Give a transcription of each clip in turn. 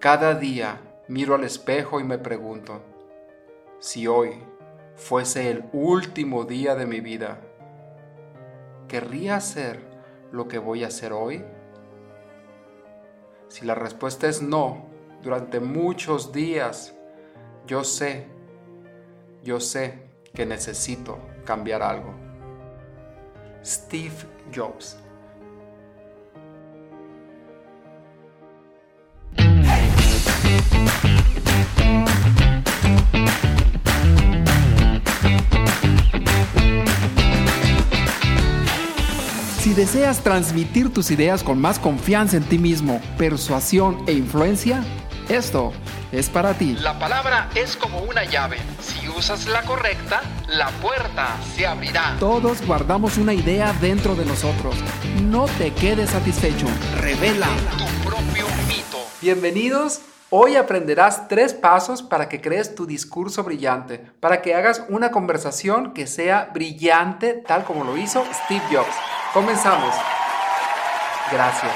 Cada día miro al espejo y me pregunto, si hoy fuese el último día de mi vida, ¿querría hacer lo que voy a hacer hoy? Si la respuesta es no, durante muchos días, yo sé, yo sé que necesito cambiar algo. Steve Jobs Si deseas transmitir tus ideas con más confianza en ti mismo, persuasión e influencia, esto es para ti. La palabra es como una llave. Si usas la correcta, la puerta se abrirá. Todos guardamos una idea dentro de nosotros. No te quedes satisfecho. Revela tu propio mito. Bienvenidos. Hoy aprenderás tres pasos para que crees tu discurso brillante, para que hagas una conversación que sea brillante tal como lo hizo Steve Jobs. Comenzamos. Gracias.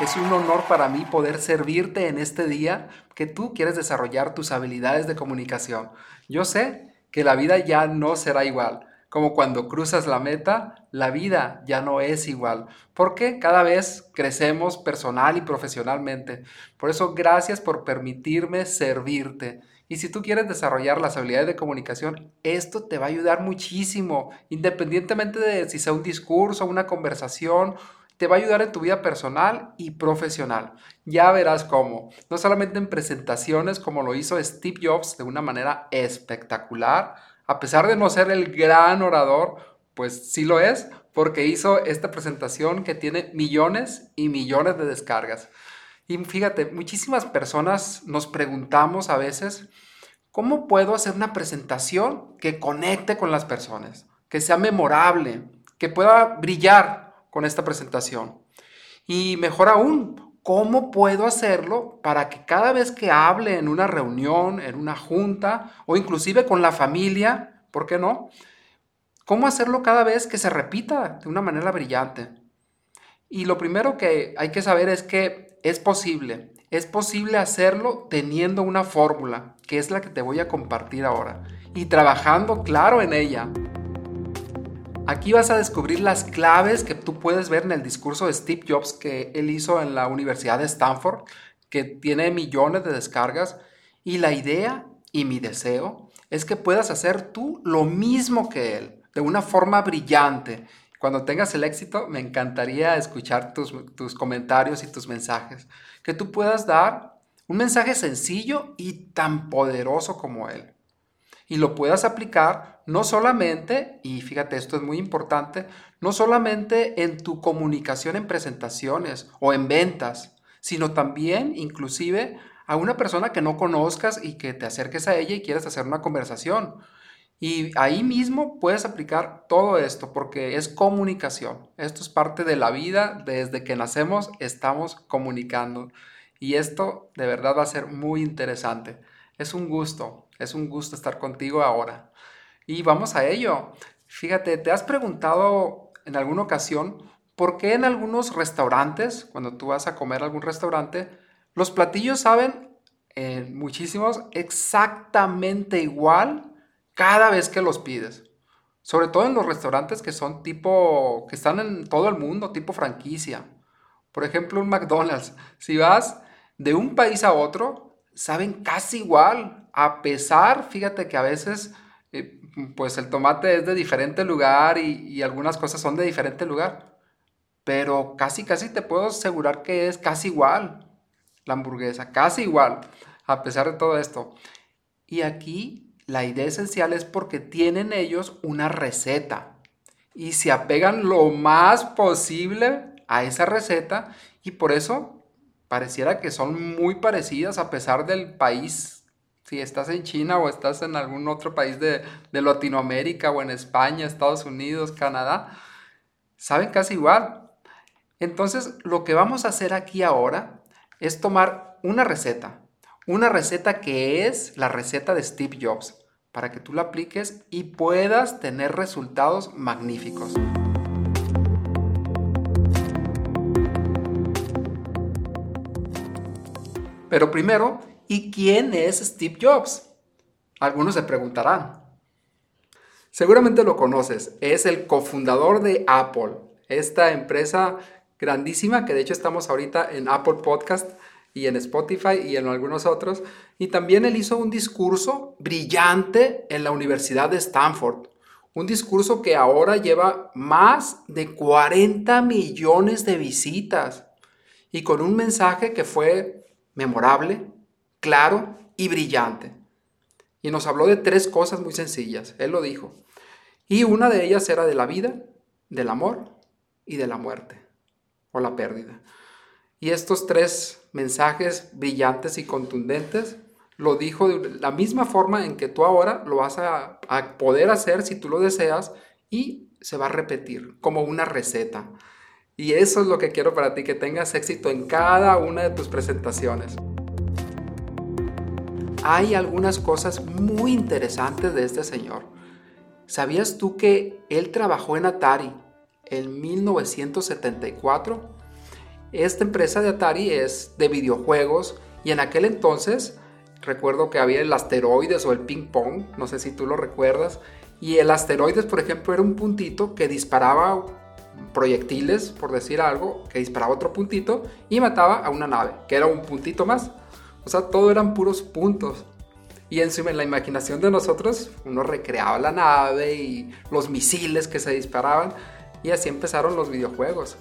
Es un honor para mí poder servirte en este día que tú quieres desarrollar tus habilidades de comunicación. Yo sé que la vida ya no será igual. Como cuando cruzas la meta, la vida ya no es igual, porque cada vez crecemos personal y profesionalmente. Por eso, gracias por permitirme servirte. Y si tú quieres desarrollar las habilidades de comunicación, esto te va a ayudar muchísimo, independientemente de si sea un discurso, una conversación, te va a ayudar en tu vida personal y profesional. Ya verás cómo, no solamente en presentaciones como lo hizo Steve Jobs de una manera espectacular, a pesar de no ser el gran orador, pues sí lo es, porque hizo esta presentación que tiene millones y millones de descargas. Y fíjate, muchísimas personas nos preguntamos a veces, ¿cómo puedo hacer una presentación que conecte con las personas? Que sea memorable, que pueda brillar con esta presentación. Y mejor aún, ¿cómo puedo hacerlo para que cada vez que hable en una reunión, en una junta o inclusive con la familia, ¿por qué no? ¿Cómo hacerlo cada vez que se repita de una manera brillante? Y lo primero que hay que saber es que es posible. Es posible hacerlo teniendo una fórmula, que es la que te voy a compartir ahora, y trabajando claro en ella. Aquí vas a descubrir las claves que tú puedes ver en el discurso de Steve Jobs que él hizo en la Universidad de Stanford, que tiene millones de descargas, y la idea y mi deseo es que puedas hacer tú lo mismo que él, de una forma brillante cuando tengas el éxito, me encantaría escuchar tus, comentarios y tus mensajes. Que tú puedas dar un mensaje sencillo y tan poderoso como él. Y lo puedas aplicar no solamente, y fíjate, esto es muy importante, no solamente en tu comunicación en presentaciones o en ventas, sino también inclusive a una persona que no conozcas y que te acerques a ella y quieras hacer una conversación. Y ahí mismo puedes aplicar todo esto porque es comunicación. Esto es parte de la vida. Desde que nacemos estamos comunicando. Y esto de verdad va a ser muy interesante. Es un gusto, es un gusto estar contigo ahora. Y vamos a ello. Fíjate, ¿te has preguntado en alguna ocasión por qué en algunos restaurantes, cuando tú vas a comer a algún restaurante, los platillos saben, en eh, muchísimos, exactamente igual cada vez que los pides. Sobre todo en los restaurantes que son tipo, que están en todo el mundo, tipo franquicia. Por ejemplo, un McDonald's. Si vas de un país a otro, saben casi igual. A pesar, fíjate que a veces, eh, pues el tomate es de diferente lugar y, y algunas cosas son de diferente lugar. Pero casi, casi te puedo asegurar que es casi igual la hamburguesa, casi igual, a pesar de todo esto. Y aquí la idea esencial es porque tienen ellos una receta y se apegan lo más posible a esa receta y por eso pareciera que son muy parecidas a pesar del país. Si estás en China o estás en algún otro país de, de Latinoamérica o en España, Estados Unidos, Canadá, saben casi igual. Entonces, lo que vamos a hacer aquí ahora es tomar una receta, una receta que es la receta de Steve Jobs, para que tú la apliques y puedas tener resultados magníficos. Pero primero, ¿y quién es Steve Jobs? Algunos se preguntarán. Seguramente lo conoces, es el cofundador de Apple, esta empresa grandísima que de hecho estamos ahorita en Apple Podcast y en Spotify y en algunos otros. Y también él hizo un discurso brillante en la Universidad de Stanford. Un discurso que ahora lleva más de 40 millones de visitas y con un mensaje que fue memorable, claro y brillante. Y nos habló de tres cosas muy sencillas, él lo dijo. Y una de ellas era de la vida, del amor y de la muerte o la pérdida. Y estos tres mensajes brillantes y contundentes lo dijo de la misma forma en que tú ahora lo vas a, poder hacer si tú lo deseas y se va a repetir como una receta. Y eso es lo que quiero para ti, que tengas éxito en cada una de tus presentaciones. Hay algunas cosas muy interesantes de este señor. ¿Sabías tú que él trabajó en Atari en 1974? Esta empresa de Atari es de videojuegos y en aquel entonces recuerdo que había el asteroides o el ping pong, no sé si tú lo recuerdas, y el asteroides, por ejemplo, era un puntito que disparaba proyectiles, por decir algo, que disparaba otro puntito y mataba a una nave, que era un puntito más. O sea, todo eran puros puntos. Y en la imaginación de nosotros, uno recreaba la nave y los misiles que se disparaban, y así empezaron los videojuegos.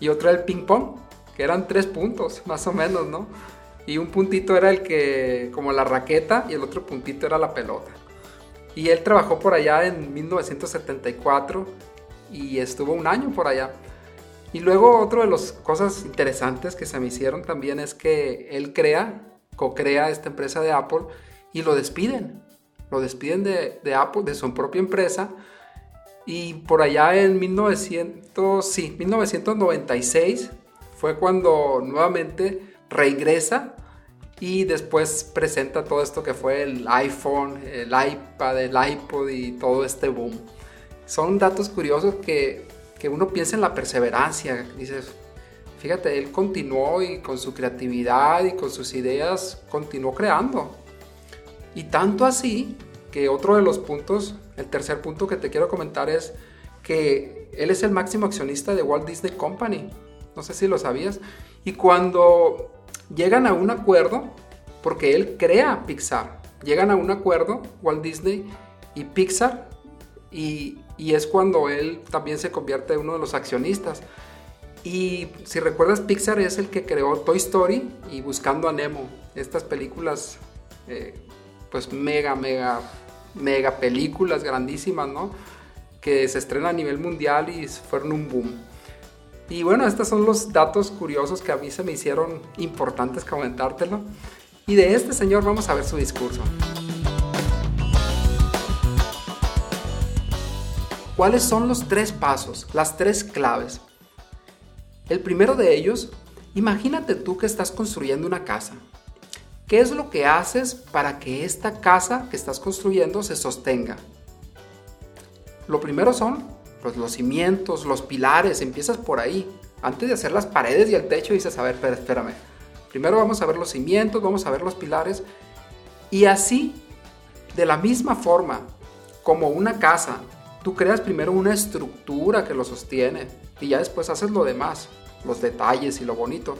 Y otro era el ping pong, que eran tres puntos, más o menos, ¿no? Y un puntito era el que, como la raqueta, y el otro puntito era la pelota. Y él trabajó por allá en 1974 y estuvo un año por allá. Y luego otra de las cosas interesantes que se me hicieron también es que él crea, co-crea esta empresa de Apple y lo despiden. Lo despiden de, de Apple, de su propia empresa. Y por allá en 1900, sí, 1996 fue cuando nuevamente regresa y después presenta todo esto que fue el iPhone, el iPad, el iPod y todo este boom. Son datos curiosos que, que uno piensa en la perseverancia. Dices, fíjate, él continuó y con su creatividad y con sus ideas continuó creando. Y tanto así que otro de los puntos, el tercer punto que te quiero comentar es que él es el máximo accionista de Walt Disney Company. No sé si lo sabías. Y cuando llegan a un acuerdo, porque él crea Pixar, llegan a un acuerdo, Walt Disney y Pixar, y, es cuando él también se convierte en uno de los accionistas. Y si recuerdas, Pixar es el que creó Toy Story y Buscando a Nemo, estas películas, eh, pues mega, mega, mega películas grandísimas, ¿no? Que se estrenan a nivel mundial y fueron un boom. Y bueno, estos son los datos curiosos que a mí se me hicieron importantes comentártelo. Y de este señor vamos a ver su discurso. ¿Cuáles son los tres pasos, las tres claves? El primero de ellos, imagínate tú que estás construyendo una casa. ¿Qué es lo que haces para que esta casa que estás construyendo se sostenga? Lo primero son pues, los cimientos, los pilares, empiezas por ahí. Antes de hacer las paredes y el techo dices, a ver, espérame. Primero vamos a ver los cimientos, vamos a ver los pilares. Y así, de la misma forma, como una casa, tú creas primero una estructura que lo sostiene y ya después haces lo demás, los detalles y lo bonito.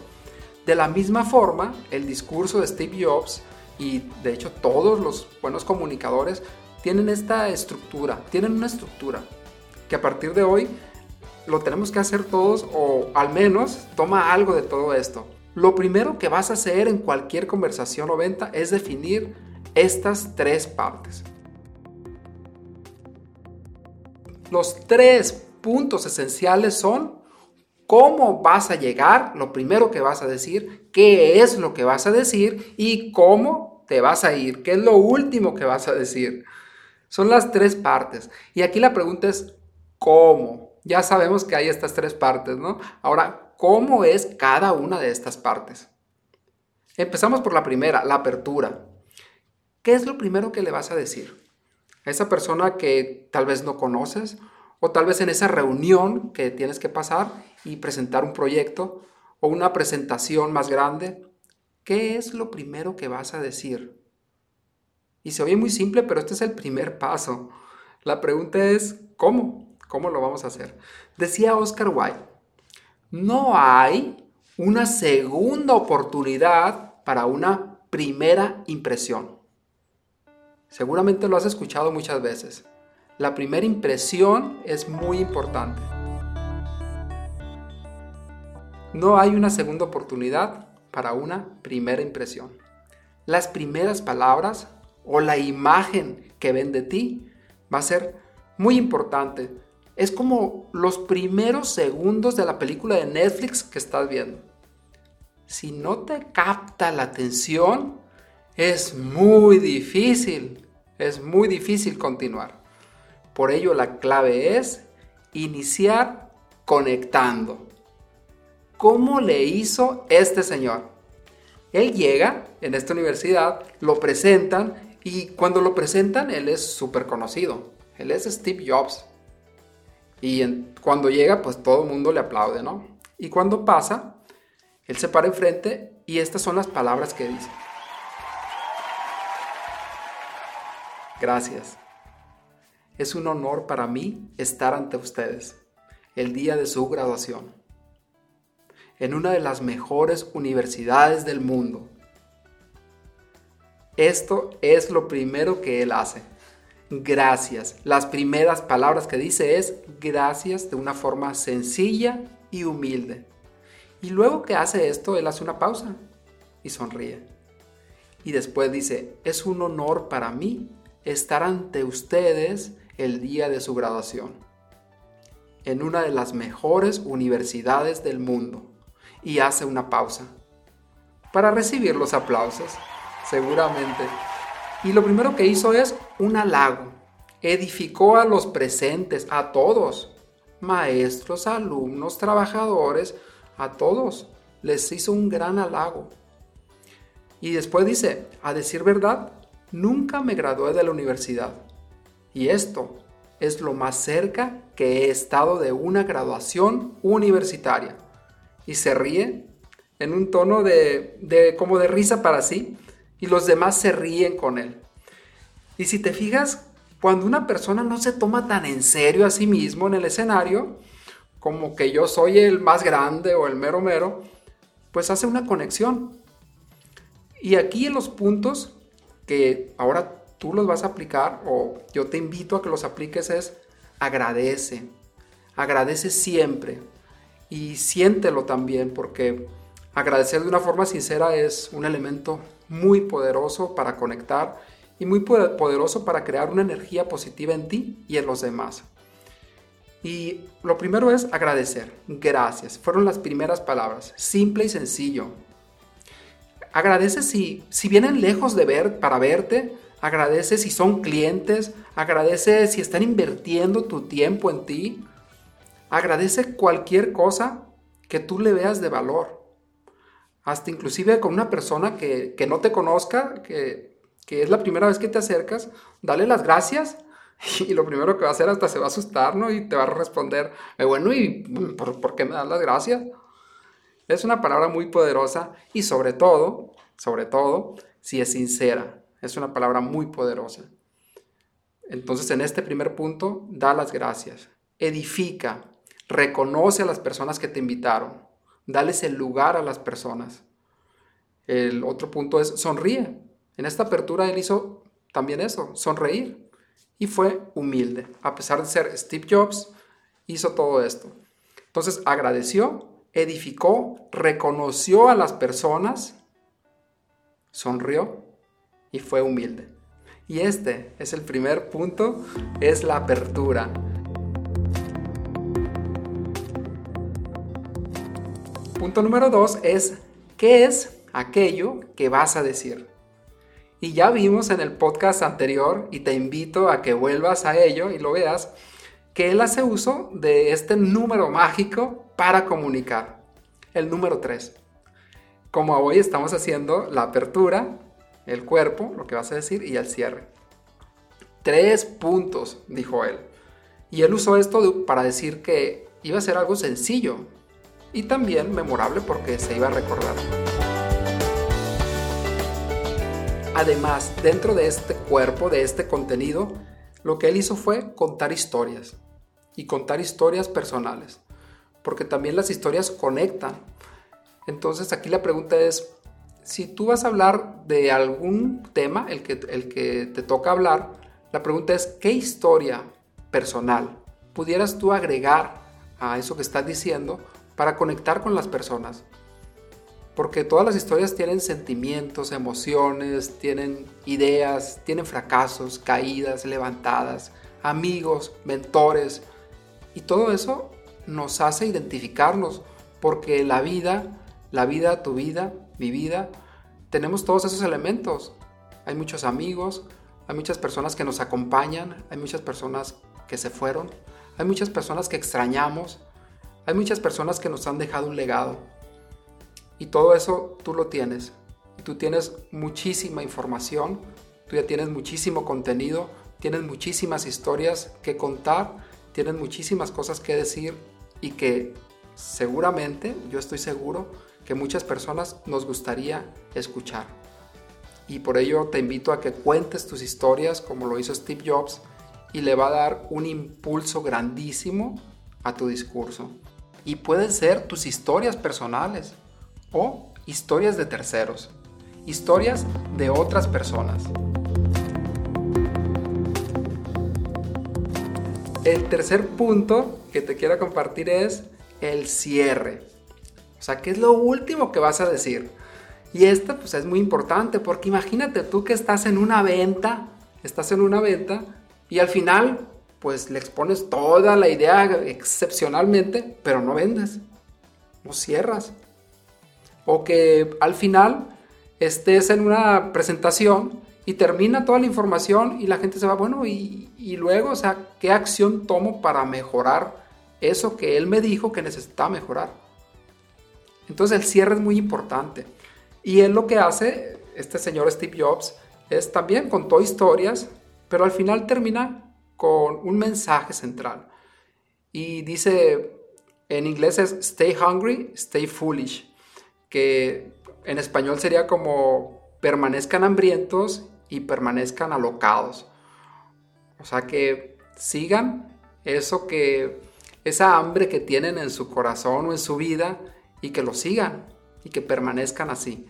De la misma forma, el discurso de Steve Jobs y de hecho todos los buenos comunicadores tienen esta estructura, tienen una estructura que a partir de hoy lo tenemos que hacer todos o al menos toma algo de todo esto. Lo primero que vas a hacer en cualquier conversación o venta es definir estas tres partes. Los tres puntos esenciales son cómo vas a llegar, lo primero que vas a decir, qué es lo que vas a decir y cómo te vas a ir, qué es lo último que vas a decir. Son las tres partes. Y aquí la pregunta es, cómo. Ya sabemos que hay estas tres partes, ¿no? Ahora, ¿cómo es cada una de estas partes? Empezamos por la primera, la apertura. ¿Qué es lo primero que le vas a decir? A esa persona que tal vez no conoces o tal vez en esa reunión que tienes que pasar y presentar un proyecto o una presentación más grande. ¿qué es lo primero que vas a decir? Y se oye muy simple, pero este es el primer paso. La pregunta es, ¿cómo? ¿Cómo lo vamos a hacer? Decía Oscar Wilde, no hay una segunda oportunidad para una primera impresión. Seguramente lo has escuchado muchas veces. La primera impresión es muy importante. No hay una segunda oportunidad para una primera impresión. Las primeras palabras o la imagen que ven de ti va a ser muy importante. Es como los primeros segundos de la película de Netflix que estás viendo. Si no te capta la atención, es muy difícil, es muy difícil continuar. Por ello la clave es iniciar conectando. ¿Cómo le hizo este señor? Él llega en esta universidad, lo presentan y cuando lo presentan, él es súper conocido. Él es Steve Jobs. Y cuando llega, pues todo el mundo le aplaude, ¿no? Y cuando pasa, él se para enfrente y estas son las palabras que dice. Gracias. Es un honor para mí estar ante ustedes el día de su graduación en una de las mejores universidades del mundo esto es lo primero que él hace. Gracias. Las primeras palabras que dice es gracias de una forma sencilla y humilde. Y luego que hace esto, él hace una pausa y sonríe. Y después dice, es un honor para mí estar ante ustedes el día de su graduación, en una de las mejores universidades del mundo. Y hace una pausa para recibir los aplausos seguramente. Y lo primero que hizo es un halago. Edificó a los presentes, a todos, maestros, alumnos, trabajadores, a todos. Les hizo un gran halago. Y después dice, a decir verdad, nunca me gradué de la universidad. Y esto es lo más cerca que he estado de una graduación universitaria. Y se ríe en un tono de, de como de risa para sí y los demás se ríen con él. Y si te fijas, cuando una persona no se toma tan en serio a sí mismo en el escenario, como que yo soy el más grande o el mero mero, pues hace una conexión. Y aquí en los puntos que ahora tú los vas a aplicar o yo te invito a que los apliques es agradece. Agradece siempre y siéntelo también porque agradecer de una forma sincera es un elemento muy poderoso para conectar y muy poderoso para crear una energía positiva en ti y en los demás. Y lo primero es agradecer. Gracias. Fueron las primeras palabras. Simple y sencillo. Agradece si, si vienen lejos de ver para verte. Agradece si son clientes. Agradece si están invirtiendo tu tiempo en ti. Agradece cualquier cosa que tú le veas de valor hasta inclusive con una persona que, no te conozca, que, es la primera vez que te acercas, dale las gracias y lo primero que va a hacer hasta se va a asustar, ¿no? Y te va a responder, eh, bueno, ¿y por, por, qué me das las gracias? Es una palabra muy poderosa y sobre todo, sobre todo, si es sincera. Es una palabra muy poderosa. Entonces, en este primer punto, da las gracias. Edifica, reconoce a las personas que te invitaron. Dales el lugar a las personas. El otro punto es sonríe. En esta apertura él hizo también eso, sonreír. Y fue humilde. A pesar de ser Steve Jobs, hizo todo esto. Entonces agradeció, edificó, reconoció a las personas, sonrió y fue humilde. Y este es el primer punto, es la apertura. punto número dos es, ¿qué es aquello que vas a decir? Y ya vimos en el podcast anterior, y te invito a que vuelvas a ello y lo veas, que él hace uso de este número mágico para comunicar. El número 3. Como hoy estamos haciendo la apertura, el cuerpo, lo que vas a decir, y el cierre. Tres puntos, dijo él. Y él usó esto para decir que iba a ser algo sencillo, y también memorable porque se iba a recordar. Además, dentro de este cuerpo, de este contenido, lo que él hizo fue contar historias y contar historias personales, porque también las historias conectan. Entonces aquí la pregunta es, si tú vas a hablar de algún tema, el que, el que te toca hablar, la pregunta es, ¿qué historia personal pudieras tú agregar a eso que estás diciendo para conectar con las personas? Porque todas las historias tienen sentimientos, emociones, tienen ideas, tienen fracasos, caídas, levantadas, amigos, mentores. Y todo eso nos hace identificarnos porque la vida, la vida, tu vida, mi vida, tenemos todos esos elementos. Hay muchos amigos, hay muchas personas que nos acompañan, hay muchas personas que se fueron, hay muchas personas que extrañamos, hay muchas personas que nos han dejado un legado. Y todo eso tú lo tienes. Tú tienes muchísima información, tú ya tienes muchísimo contenido, tienes muchísimas historias que contar, tienes muchísimas cosas que decir y que seguramente, yo estoy seguro, que muchas personas nos gustaría escuchar. Y por ello te invito a que cuentes tus historias como lo hizo Steve Jobs y le va a dar un impulso grandísimo a tu discurso. Y pueden ser tus historias personales o historias de terceros, historias de otras personas. El tercer punto que te quiero compartir es el cierre. O sea, ¿qué es lo último que vas a decir? Y esta pues es muy importante porque imagínate tú que estás en una venta, estás en una venta y al final pues le expones toda la idea excepcionalmente, pero no vendes, no cierras. O que al final estés en una presentación y termina toda la información y la gente se va, bueno, y, y luego, o sea, ¿qué acción tomo para mejorar eso que él me dijo que necesitaba mejorar? Entonces el cierre es muy importante. Y él lo que hace, este señor Steve Jobs, es también contó historias, pero al final termina con un mensaje central. Y dice, en inglés es stay hungry, stay foolish, que en español sería como permanezcan hambrientos y permanezcan alocados. O sea que sigan eso que, esa hambre que tienen en su corazón o en su vida y que lo sigan y que permanezcan así.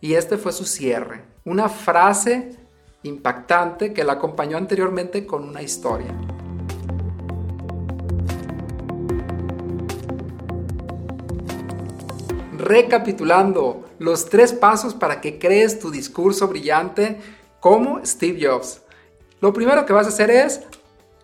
Y este fue su cierre, una frase impactante que la acompañó anteriormente con una historia. Recapitulando, los tres pasos para que crees tu discurso brillante como Steve Jobs. Lo primero que vas a hacer es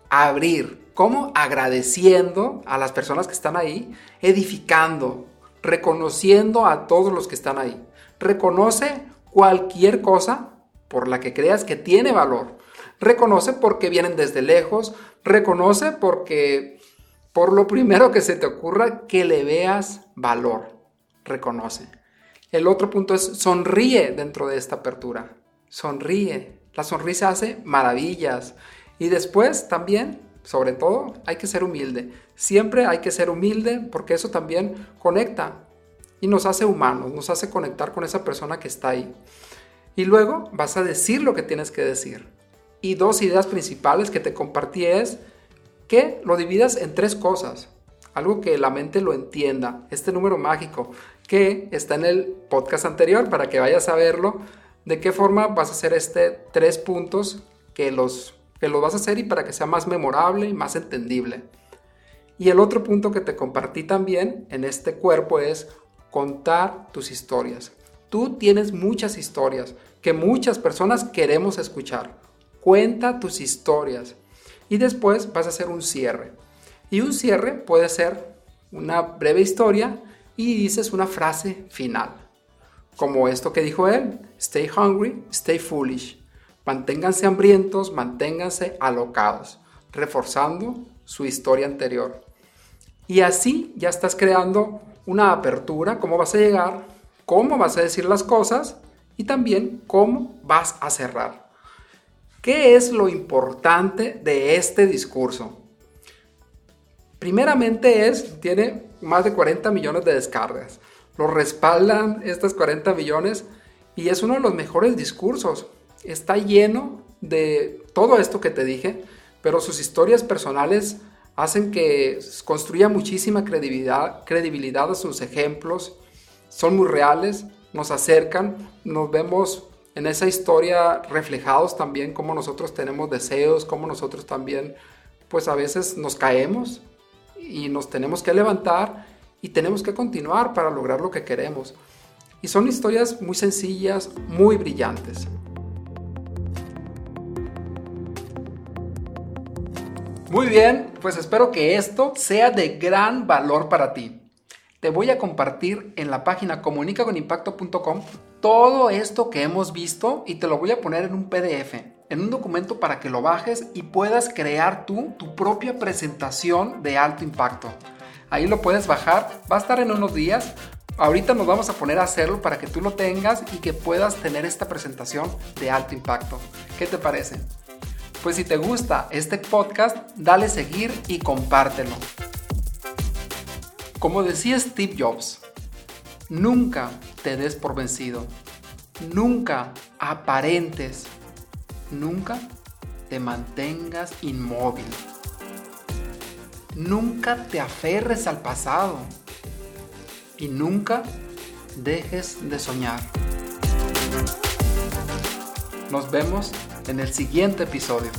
abrir, como agradeciendo a las personas que están ahí, edificando, reconociendo a todos los que están ahí. Reconoce cualquier cosa por la que creas que tiene valor. Reconoce porque vienen desde lejos. Reconoce porque por lo primero que se te ocurra que le veas valor. Reconoce. El otro punto es sonríe dentro de esta apertura. Sonríe. La sonrisa hace maravillas. Y después también, sobre todo, hay que ser humilde. Siempre hay que ser humilde porque eso también conecta y nos hace humanos, nos hace conectar con esa persona que está ahí. Y luego vas a decir lo que tienes que decir. Y dos ideas principales que te compartí es que lo dividas en tres cosas. Algo que la mente lo entienda. Este número mágico que está en el podcast anterior para que vayas a verlo. De qué forma vas a hacer este tres puntos que los, que los vas a hacer y para que sea más memorable y más entendible. Y el otro punto que te compartí también en este cuerpo es contar tus historias. Tú tienes muchas historias que muchas personas queremos escuchar. Cuenta tus historias y después vas a hacer un cierre. Y un cierre puede ser una breve historia y dices una frase final. Como esto que dijo él, stay hungry, stay foolish. Manténganse hambrientos, manténganse alocados, reforzando su historia anterior. Y así ya estás creando una apertura, cómo vas a llegar, cómo vas a decir las cosas y también cómo vas a cerrar. ¿Qué es lo importante de este discurso? Primeramente es, tiene más de 40 millones de descargas. Lo respaldan estas 40 millones Y es uno de los mejores discursos. Está lleno de todo esto que te dije, pero sus historias personales hacen que construya muchísima credibilidad, credibilidad a sus ejemplos. Son muy reales, nos acercan, nos vemos en esa historia reflejados también como nosotros tenemos deseos, como nosotros también pues a veces nos caemos y nos tenemos que levantar y tenemos que continuar para lograr lo que queremos. Y son historias muy sencillas, muy brillantes. Muy bien, pues espero que esto sea de gran valor para ti. Te voy a compartir en la página comunicaconimpacto.com todo esto que hemos visto y te lo voy a poner en un PDF, en un documento para que lo bajes y puedas crear tú tu propia presentación de alto impacto. Ahí lo puedes bajar, va a estar en unos días. Ahorita nos vamos a poner a hacerlo para que tú lo tengas y que puedas tener esta presentación de alto impacto. ¿Qué te parece? Pues si te gusta este podcast, dale seguir y compártelo. Como decía Steve Jobs, nunca te des por vencido, nunca aparentes, nunca te mantengas inmóvil, nunca te aferres al pasado y nunca dejes de soñar. Nos vemos en el siguiente episodio.